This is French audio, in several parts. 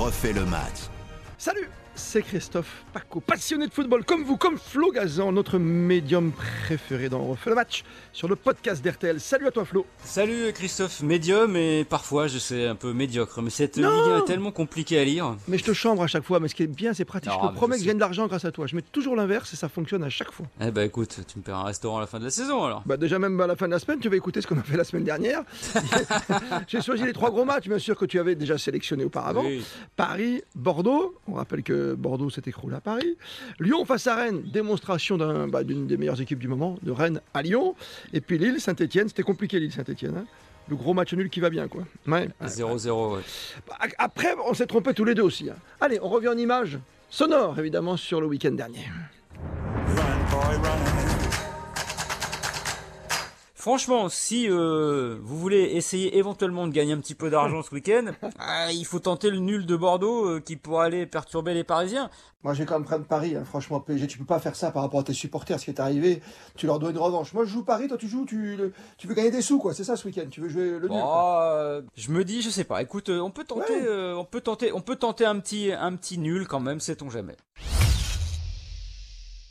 refait le match. Salut c'est Christophe Paco, passionné de football comme vous, comme Flo Gazan, notre médium préféré dans Refait le match sur le podcast d'RTL. Salut à toi Flo. Salut Christophe, médium et parfois je sais un peu médiocre, mais cette ligne est tellement compliquée à lire. Mais je te chambre à chaque fois, mais ce qui est bien c'est pratique, je te promets que je gagne de l'argent grâce à toi. Je mets toujours l'inverse et ça fonctionne à chaque fois. Eh bah écoute, tu me paieras un restaurant à la fin de la saison alors. Bah déjà même à la fin de la semaine, tu vas écouter ce qu'on a fait la semaine dernière. J'ai choisi les trois gros matchs, bien sûr que tu avais déjà sélectionné auparavant. Paris, Bordeaux, on rappelle que Bordeaux s'est écroulé à Paris. Lyon face à Rennes, démonstration bah, d'une des meilleures équipes du moment, de Rennes à Lyon. Et puis Lille, Saint-Etienne, c'était compliqué Lille, Saint-Etienne. Hein. le gros match nul qui va bien, quoi. 0-0, ouais. Bah, après, on s'est trompé tous les deux aussi. Hein. Allez, on revient en image sonore, évidemment, sur le week-end dernier. Franchement, si euh, vous voulez essayer éventuellement de gagner un petit peu d'argent ce week-end, ah, il faut tenter le nul de Bordeaux euh, qui pourrait aller perturber les Parisiens. Moi, j'ai quand même prendre Paris. Hein. Franchement, PSG, tu peux pas faire ça par rapport à tes supporters. Ce qui est arrivé, tu leur dois une revanche. Moi, je joue Paris, toi, tu joues, tu, tu veux gagner des sous, quoi. C'est ça ce week-end. Tu veux jouer le nul. Euh, je me dis, je sais pas. Écoute, on peut tenter, on peut tenter, on peut tenter un petit, un petit nul quand même. Sait-on jamais.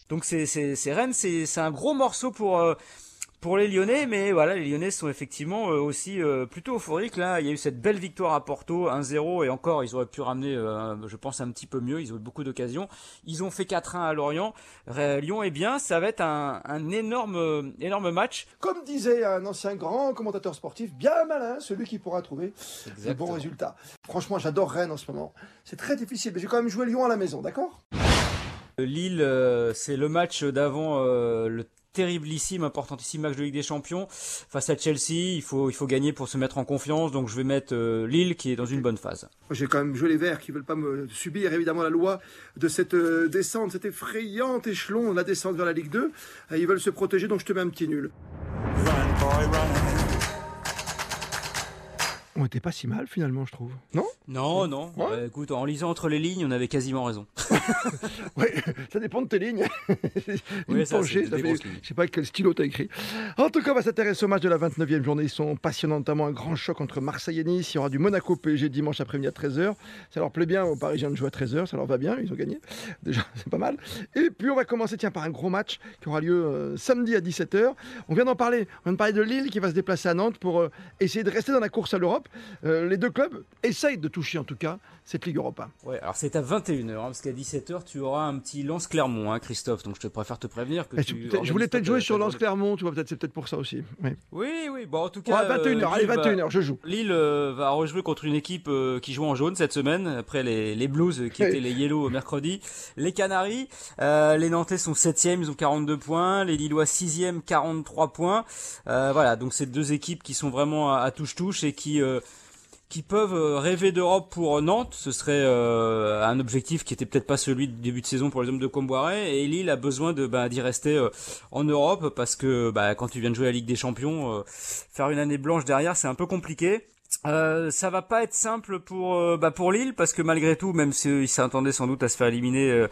Donc c'est, c'est, Rennes, c'est, c'est un gros morceau pour pour les Lyonnais, mais voilà, les Lyonnais sont effectivement euh, aussi euh, plutôt euphoriques. Là, il y a eu cette belle victoire à Porto, 1-0, et encore, ils auraient pu ramener, euh, je pense, un petit peu mieux. Ils ont eu beaucoup d'occasions. Ils ont fait 4-1 à Lorient. Lyon, eh bien, ça va être un, un énorme, énorme match. Comme disait un ancien grand commentateur sportif, bien malin, celui qui pourra trouver de bons résultats. Franchement, j'adore Rennes en ce moment. C'est très difficile, mais j'ai quand même joué Lyon à la maison, d'accord? Lille, c'est le match d'avant le terriblissime, importantissime match de Ligue des Champions face à Chelsea. Il faut, il faut gagner pour se mettre en confiance. Donc je vais mettre euh, Lille qui est dans une bonne phase. J'ai quand même joué les Verts qui veulent pas me subir évidemment la loi de cette euh, descente, cet effrayant échelon, la descente vers la Ligue 2. Euh, ils veulent se protéger, donc je te mets un petit nul. On était pas si mal finalement, je trouve. Non? Non, non. Bah, écoute, en lisant entre les lignes, on avait quasiment raison. oui, ça dépend de tes lignes. oui, ça, je sais pas quel stylo t'as écrit. En tout cas, on va s'intéresser au match de la 29e journée. Ils sont passionnants, notamment un grand choc entre Marseille et Nice. Il y aura du Monaco PSG dimanche après-midi à 13h. Ça leur plaît bien aux Parisiens de jouer à 13h, ça leur va bien, ils ont gagné. Déjà, c'est pas mal. Et puis on va commencer tiens, par un gros match qui aura lieu euh, samedi à 17h. On vient d'en parler. On vient de parler de Lille qui va se déplacer à Nantes pour euh, essayer de rester dans la course à l'Europe. Euh, les deux clubs essayent de toucher en tout cas cette Ligue Europa. Ouais, alors c'est à 21h, hein, parce qu'à 17h, tu auras un petit Lance Clermont, hein, Christophe. Donc je te préfère te prévenir que tu Je voulais peut-être jouer sur Lance Clermont, tu vois, peut-être c'est peut-être pour ça aussi. Oui, oui, bon en tout cas. 21h, euh, allez, 21h, je joue. Lille euh, va rejouer contre une équipe qui joue en jaune cette semaine, après les, les Blues qui étaient les Yellow mercredi. Les Canaries, les Nantais sont 7e, ils ont 42 points. Les Lillois 6e, 43 points. voilà, donc c'est deux équipes qui sont vraiment à touche-touche et qui qui peuvent euh, rêver d'Europe pour Nantes. Ce serait euh, un objectif qui était peut-être pas celui du début de saison pour les hommes de Comboiré. Et Lille a besoin de bah, d'y rester euh, en Europe parce que bah, quand tu viens de jouer la Ligue des Champions, faire une année blanche derrière, c'est un peu compliqué. Euh, ça va pas être simple pour bah pour Lille parce que malgré tout, même s'ils s'attendaient sans doute à se faire éliminer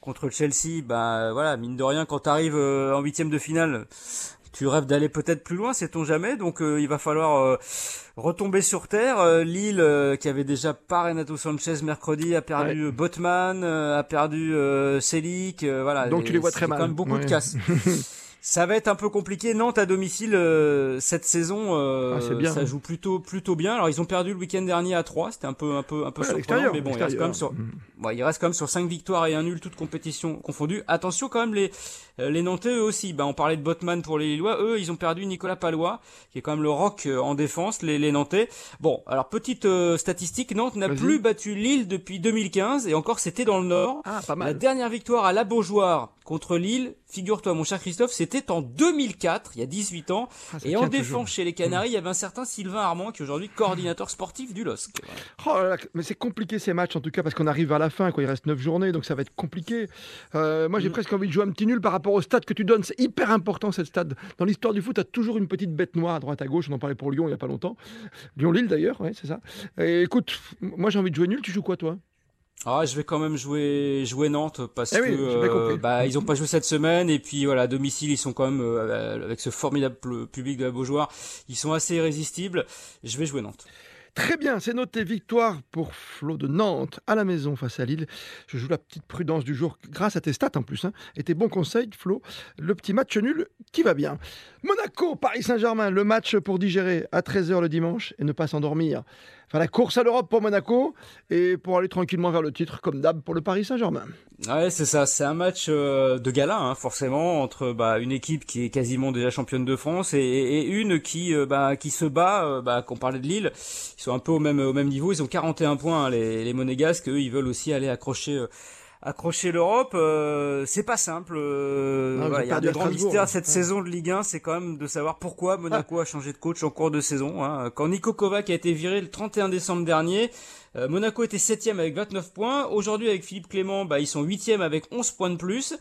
contre Chelsea, bah voilà, mine de rien, quand t'arrives en huitième de finale, tu rêves d'aller peut-être plus loin, sait-on jamais. Donc il va falloir retomber sur terre. Euh, Lille, euh, qui avait déjà pas Renato Sanchez mercredi, a perdu ouais. Botman, euh, a perdu Selic, voilà. Donc tu les vois très mal. Quand même beaucoup de casse. Ça va être un peu compliqué. Nantes à domicile euh, cette saison, euh, ah, ça joue plutôt plutôt bien. Alors ils ont perdu le week-end dernier à 3, c'était un peu un peu un peu surprenant, mais bon, il reste quand même sur, mm. il reste quand même sur 5 victoires et un nul, toutes compétitions confondues. Attention quand même les euh, les Nantais eux aussi. Bah on parlait de Botman pour les Lillois, eux ils ont perdu Nicolas Palois, qui est quand même le rock en défense. Les, les Nantais. Bon, alors petite statistique, Nantes n'a plus battu Lille depuis 2015 et encore c'était dans le Nord. Ah, pas mal. La dernière victoire à la Beaujoire contre Lille, figure-toi mon cher Christophe, c'était en 2004, il y a 18 ans, ah, et en défense chez les Canaries, il y avait un certain Sylvain Armand qui est aujourd'hui coordinateur sportif du LOSC. Oh mais c'est compliqué ces matchs en tout cas parce qu'on arrive à la fin, quoi. il reste 9 journées, donc ça va être compliqué. Euh, moi j'ai mm. presque envie de jouer un petit nul par rapport au stade que tu donnes, c'est hyper important cette stade. Dans l'histoire du foot, tu as toujours une petite bête noire à droite à gauche, on en parlait pour Lyon il n'y a pas longtemps. Lyon-Lille d'ailleurs, ouais, c'est ça. Et écoute, moi j'ai envie de jouer nul, tu joues quoi toi? Ah, je vais quand même jouer jouer Nantes parce eh que euh, bah ils ont pas joué cette semaine et puis voilà à domicile ils sont quand même euh, avec ce formidable public de la Beaujoire, ils sont assez irrésistibles. Je vais jouer Nantes. Très bien, c'est noté. Victoire pour Flo de Nantes à la maison face à Lille. Je joue la petite prudence du jour grâce à tes stats en plus. Hein, et tes bons conseils, Flo. Le petit match nul qui va bien. Monaco, Paris Saint-Germain, le match pour digérer à 13h le dimanche et ne pas s'endormir. La course à l'Europe pour Monaco et pour aller tranquillement vers le titre, comme d'hab pour le Paris Saint-Germain. Ouais, c'est ça. C'est un match euh, de gala, hein, forcément, entre bah, une équipe qui est quasiment déjà championne de France et, une qui, euh, bah, qui se bat. Euh, bah, qu'on parlait de Lille, ils sont un peu au même au même niveau. Ils ont 41 points, hein, les, les Monégasques. Eux, ils veulent aussi aller accrocher accrocher l'Europe, euh, c'est pas simple. Euh, il y a un grand mystère cette saison de Ligue 1, c'est quand même de savoir pourquoi Monaco a changé de coach en cours de saison. Hein. Quand Nico Kovac a été viré le 31 décembre dernier, euh, Monaco était septième avec 29 points. Aujourd'hui, avec Philippe Clément, bah, ils sont huitième avec 11 points de plus.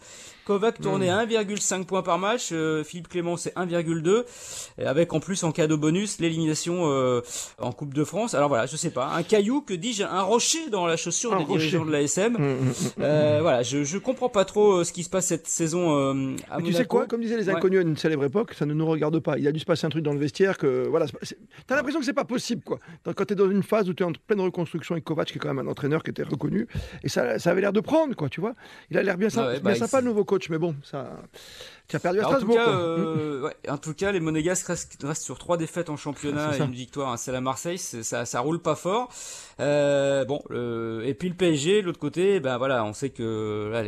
Kovac tournait à 1,5 points par match. Euh, Philippe Clément, c'est 1,2. Avec en plus en cadeau bonus l'élimination euh, en Coupe de France. Alors voilà, je sais pas. Un caillou, que dis-je, un rocher dans la chaussure des dirigeants de l'ASM. Mmh, mmh, mmh, euh, voilà, je, je comprends pas trop ce qui se passe cette saison à Monaco. Tu sais quoi Comme disaient les inconnus à une célèbre époque, ça ne nous regarde pas. Il a dû se passer un truc dans le vestiaire que voilà. T'as l'impression que c'est pas possible quoi. Quand t'es dans une phase où tu es en pleine reconstruction avec Kovac, qui est quand même un entraîneur qui était reconnu, et ça, ça avait l'air de prendre quoi, tu vois. Il a l'air bien, ah bien bah, sympa le nouveau coach, mais bon, ça, tu as perdu à Strasbourg. En tout, cas, euh, ouais, en tout cas, les Monégasques restent, sur trois défaites en championnat et une victoire. C'est la Marseille, ça, ça roule pas fort. Euh, bon, et puis le PSG, l'autre côté, ben voilà, on sait que là,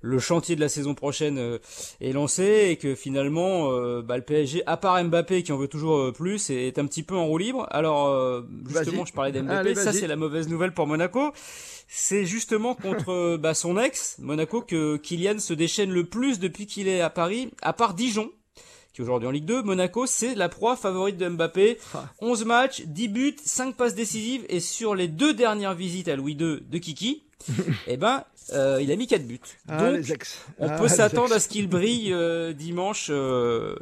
le chantier de la saison prochaine euh, est lancé et que finalement, euh, bah, le PSG, à part Mbappé qui en veut toujours plus, est, un petit peu en roue libre. Alors justement, je parlais d'Mbappé, ça c'est la mauvaise nouvelle pour Monaco. C'est justement contre bah, son ex, Monaco, que Kylian se déchaîne le plus depuis qu'il est à Paris, à part Dijon, qui est aujourd'hui en Ligue 2. Monaco, c'est la proie favorite de Mbappé. 11 ah. matchs, 10 buts, 5 passes décisives, et sur les deux dernières visites à Louis II de Kiki, eh ben, euh, il a mis 4 buts. Ah, Donc, on ah, peut s'attendre à ce qu'il brille euh, dimanche euh,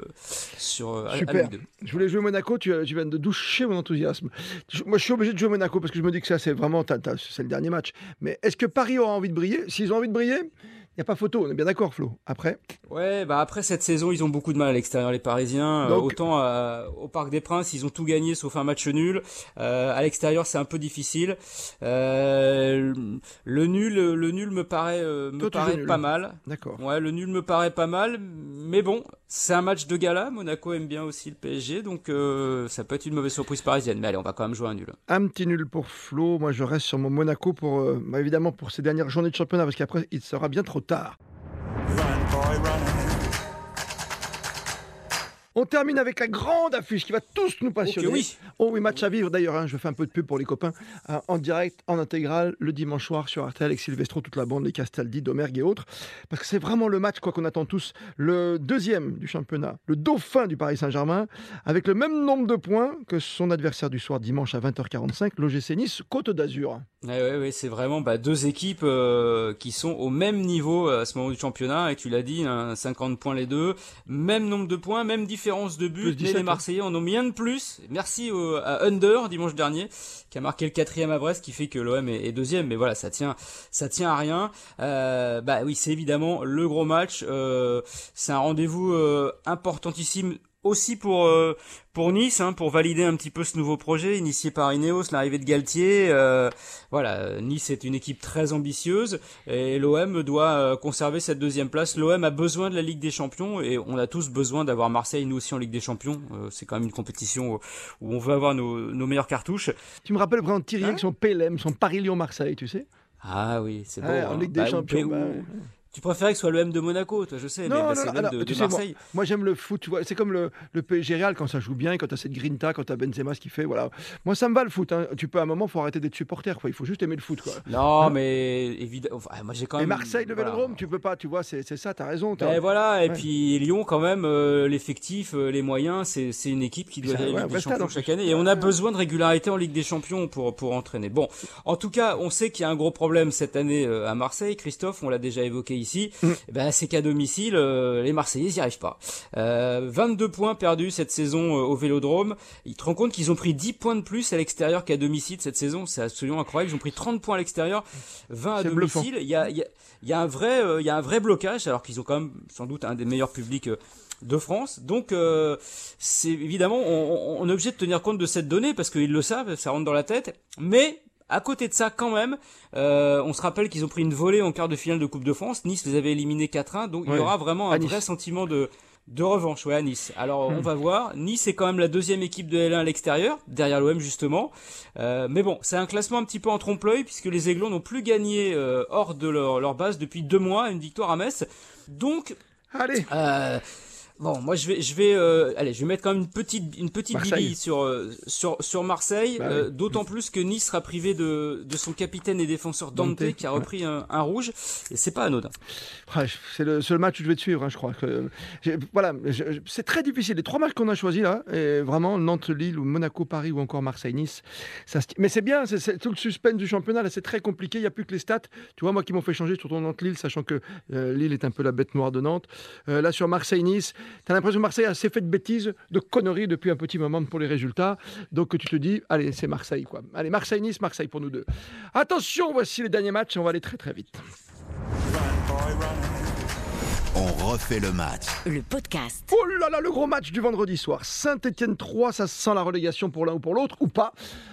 sur Super. je voulais jouer Monaco, tu, tu, viens de doucher mon enthousiasme. moi, je suis obligé de jouer Monaco parce que je me dis que ça, c'est vraiment, c'est le dernier match. Mais est-ce que Paris aura envie de briller? S'ils ont envie de briller, il n'y a pas photo, on est bien d'accord, Flo. Après Ouais, bah après cette saison, ils ont beaucoup de mal à l'extérieur, les Parisiens. Euh, autant euh, au Parc des Princes, ils ont tout gagné sauf un match nul. Euh, à l'extérieur, c'est un peu difficile. le nul, le nul me paraît, me paraît pas mal. D'accord. Ouais, le nul me paraît pas mal, mais bon, c'est un match de gala. Monaco aime bien aussi le PSG, donc ça peut être une mauvaise surprise parisienne. Mais allez, on va quand même jouer un nul. Un petit nul pour Flo. Moi, je reste sur mon Monaco pour, bah, évidemment, pour ces dernières journées de championnat, parce qu'après, il sera bien trop tard. Run, boy, run. On termine avec la grande affiche qui va tous nous passionner. oui. Oh oui, match à vivre d'ailleurs. Hein, je fais un peu de pub pour les copains. Euh, en direct, en intégral, le dimanche soir sur RTL avec Silvestro, toute la bande, les Castaldi, Domergue et autres. Parce que c'est vraiment le match quoi qu'on attend tous. Le deuxième du championnat, le dauphin du Paris Saint-Germain, avec le même nombre de points que son adversaire du soir dimanche à 20h45, l'OGC Nice, Côte d'Azur. Oui, ouais, c'est vraiment bah, deux équipes euh, qui sont au même niveau euh, à ce moment du championnat. Et tu l'as dit, 50 points les deux, même nombre de points, même différence de but. Mais les hein. Marseillais en ont mis un de plus. Merci à Under dimanche dernier qui a marqué le quatrième à Brest, qui fait que l'OM est, deuxième. Mais voilà, ça tient, ça tient à rien. Euh, bah oui, c'est évidemment le gros match. c'est un rendez-vous importantissime aussi pour euh, pour Nice, hein, pour valider un petit peu ce nouveau projet initié par Ineos, l'arrivée de Galtier. Euh, voilà, Nice est une équipe très ambitieuse et l'OM doit euh, conserver cette deuxième place. L'OM a besoin de la Ligue des Champions et on a tous besoin d'avoir Marseille nous aussi en Ligue des Champions. c'est quand même une compétition où on veut avoir nos, nos meilleures cartouches. Tu me rappelles vraiment Thierry avec son PLM, son Paris-Lyon-Marseille, tu sais? Ah oui, c'est beau. en hein. Ligue des bah, Champions. Bah, tu préférais que ce soit le M de Monaco, toi, je sais, non, mais c'est le de, Marseille. moi, j'aime le foot, tu vois. C'est comme le, le PSG Real quand ça joue bien, quand tu as cette grinta, quand tu as Benzema ce qu'il fait, voilà. Moi, ça me va le foot. Hein. Tu peux à un moment, faut arrêter d'être supporter, quoi. Il faut juste aimer le foot, quoi. Non, hein mais évidemment. moi, j'ai quand même. Et Marseille, le Vélodrome, tu peux pas, tu vois, c'est ça, t'as raison. Et voilà, et puis Lyon, quand même, euh, l'effectif, euh, les moyens, c'est une équipe qui doit aller Ligue des Champions chaque année. Et on a besoin de régularité en Ligue des Champions pour, pour entraîner. Bon, en tout cas, on sait qu'il y a un gros problème cette année euh, à Marseille. Christophe, on l'a déjà évoqué ici. Mm. Eh ben, c'est qu'à domicile, euh, les Marseillais n'y arrivent pas. Euh, 22 points perdus cette saison euh, au Vélodrome. Ils te rendent compte qu'ils ont pris 10 points de plus à l'extérieur qu'à domicile cette saison. C'est absolument incroyable. Ils ont pris 30 points à l'extérieur, 20 à domicile. Il y a, il y, a, il y a un vrai, euh, il y a un vrai blocage, alors qu'ils ont quand même sans doute un des meilleurs publics de France. Donc, euh, c'est évidemment, on, on, est obligé de tenir compte de cette donnée parce qu'ils le savent, ça rentre dans la tête. Mais à côté de ça, quand même, euh, on se rappelle qu'ils ont pris une volée en quart de finale de Coupe de France. Nice les avait éliminés 4-1, donc il y aura vraiment un vrai sentiment de de revanche, ouais, à Nice. Alors, on hmm. va voir. Nice est quand même la deuxième équipe de L1 à l'extérieur, derrière l'OM justement. Euh, mais bon, c'est un classement un petit peu en trompe-l'œil puisque les Aiglons n'ont plus gagné euh, hors de leur, leur, base depuis deux mois, une victoire à Metz. Donc, Allez. Euh, Bon, moi je vais, je vais, euh, allez, je vais mettre quand même une petite, une petite Bibi sur, euh, sur, sur Marseille. Bah euh, d'autant plus que Nice sera privé de, de son capitaine et défenseur Dante, qui a repris un, un, rouge, et c'est pas anodin. c'est le seul match que je vais te suivre, hein, je crois. Que, voilà, c'est très difficile. Les trois matchs qu'on a choisis là, et vraiment Nantes, Lille ou Monaco, Paris ou encore Marseille, Nice. Ça, mais c'est bien, c'est tout le suspense du championnat. Là, c'est très compliqué. Il n'y a plus que les stats. Tu vois, moi qui m'ont fait changer sur ton Nantes Lille, sachant que Lille est un peu la bête noire de Nantes. là sur Marseille, Nice. T'as l'impression que Marseille a assez fait de bêtises, de conneries depuis un petit moment pour les résultats. Donc tu te dis, allez, c'est Marseille, quoi. Allez, Marseille-Nice, Marseille pour nous deux. Attention, voici les derniers matchs, on va aller très très vite. On refait le match. Le podcast. Oh là là, le gros match du vendredi soir. Saint-Etienne 3, ça sent la relégation pour l'un ou pour l'autre, ou pas.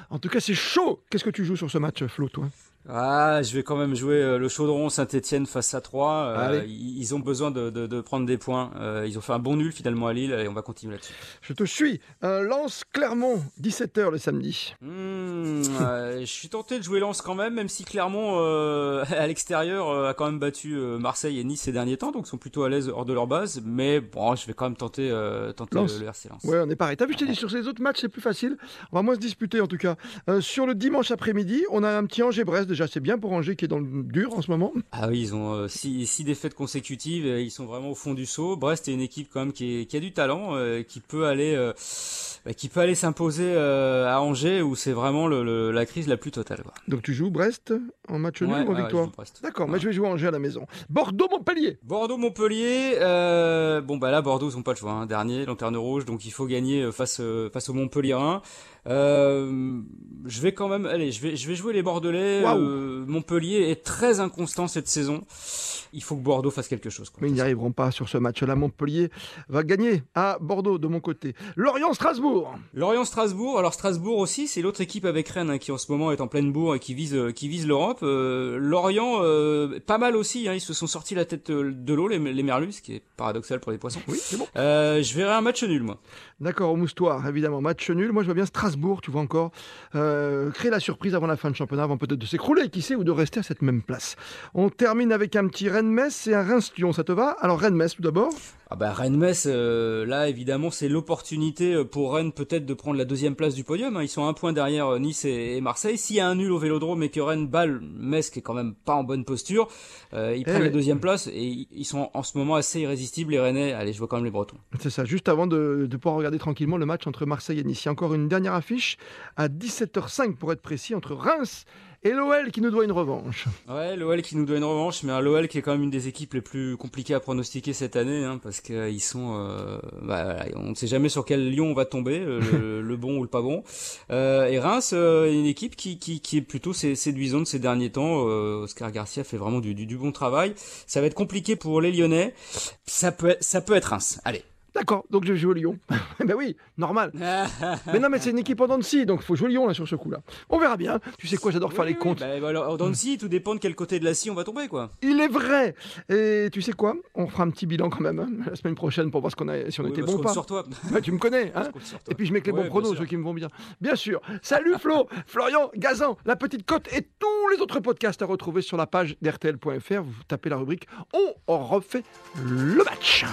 En tout cas, c'est chaud. Qu'est-ce que tu joues sur ce match, Flo, toi? Ah, je vais quand même jouer euh, le Chaudron Saint-Etienne face à 3. Euh, ils ont besoin de, de, de, prendre des points. Euh, ils ont fait un bon nul finalement à Lille et on va continuer là-dessus. Je te suis. Lance Clermont, 17h le samedi. Hmm, je suis tenté de jouer Lance quand même, même si Clermont à l'extérieur a quand même battu Marseille et Nice ces derniers temps, donc ils sont plutôt à l'aise hors de leur base. Mais bon, je vais quand même tenter, tenter le, RC Lens. Ouais, on est pareil. T'as vu, je t'ai dit sur ces autres matchs c'est plus facile. On va moins se disputer en tout cas. sur le dimanche après-midi, on a un petit Angers-Brest déjà c'est bien pour Angers qui est dans le dur en ce moment. Ah oui, ils ont 6 euh, six, défaites consécutives, et ils sont vraiment au fond du saut. Brest est une équipe quand même qui, qui a du talent, euh, qui peut aller, euh, bah, qui peut aller s'imposer à Angers où c'est vraiment le, la crise la plus totale. Donc tu joues Brest en match nul ou en victoire D'accord, mais je vais jouer Angers à la maison. Bordeaux-Montpellier. Bordeaux-Montpellier. bon bah là Bordeaux ils ont pas le choix, hein. dernier, lanterne rouge, donc il faut gagner face face au Montpellier 1. Euh, je vais quand même, allez, je vais, je vais jouer les Bordelais. Euh, Montpellier est très inconstant cette saison. Il faut que Bordeaux fasse quelque chose. Mais ils n'y arriveront pas sur ce match-là. Montpellier va gagner à Bordeaux de mon côté. Lorient-Strasbourg. Lorient-Strasbourg. Alors Strasbourg aussi, c'est l'autre équipe avec Rennes hein, qui en ce moment est en pleine bourre et qui vise, euh, qui vise l'Europe. Lorient, pas mal aussi. Hein, ils se sont sortis la tête de l'eau, les, les Merlus, ce qui est paradoxal pour les poissons. Oui, c'est bon. je verrai un match nul, moi. D'accord, au moustoir, évidemment. Match nul. Moi, je vois bien Strasbourg, tu vois encore, euh, créer la surprise avant la fin de championnat, avant peut-être de s'écrouler, qui sait, ou de rester à cette même place. On termine avec un petit Rennes-Metz et un Reims-Lyon, ça te va? Alors, Rennes-Metz tout d'abord ah bah Rennes-Metz, euh, là évidemment c'est l'opportunité euh, pour Rennes peut-être de prendre la deuxième place du podium. Hein. Ils sont un point derrière euh, Nice et, Marseille. S'il y a un nul au Vélodrome et que Rennes balle Metz qui est quand même pas en bonne posture, ils eh prennent la deuxième place et ils sont en ce moment assez irrésistibles les Rennais. Allez, je vois quand même les Bretons. C'est ça. Juste avant de, de, pouvoir regarder tranquillement le match entre Marseille et Nice, il y a encore une dernière affiche à 17h05 pour être précis entre Reims et l'OL qui nous doit une revanche. Ouais, l'OL qui nous doit une revanche, mais l'OL qui est quand même une des équipes les plus compliquées à pronostiquer cette année, hein, parce qu'ils sont, euh, bah, on ne sait jamais sur quel lion on va tomber, le, bon ou le pas bon. Euh, et Reims, euh, une équipe qui, qui, qui est plutôt séduisante ces derniers temps. Euh, Oscar Garcia fait vraiment du, du, du bon travail. Ça va être compliqué pour les Lyonnais. Ça peut, ça peut être Reims. Allez. D'accord, donc je joue au Lyon. ben oui, normal. mais non, mais c'est une équipe en Dancy, donc il faut jouer Lyon là sur ce coup-là. On verra bien. Tu sais quoi, j'adore faire les comptes. Ben, alors, en Dancy, tout dépend de quel côté de la scie on va tomber, quoi. Il est vrai. Et tu sais quoi, on fera un petit bilan quand même hein, la semaine prochaine pour voir ce qu'on a, si on était bon ou pas. sur toi. tu me connais, hein Et puis je mets que les bons pronos, ceux qui me vont bien. Bien sûr. Salut Flo, Florian, Gazan, la petite cote et tous les autres podcasts à retrouver sur la page d'RTL.fr. Vous tapez la rubrique On refait le match.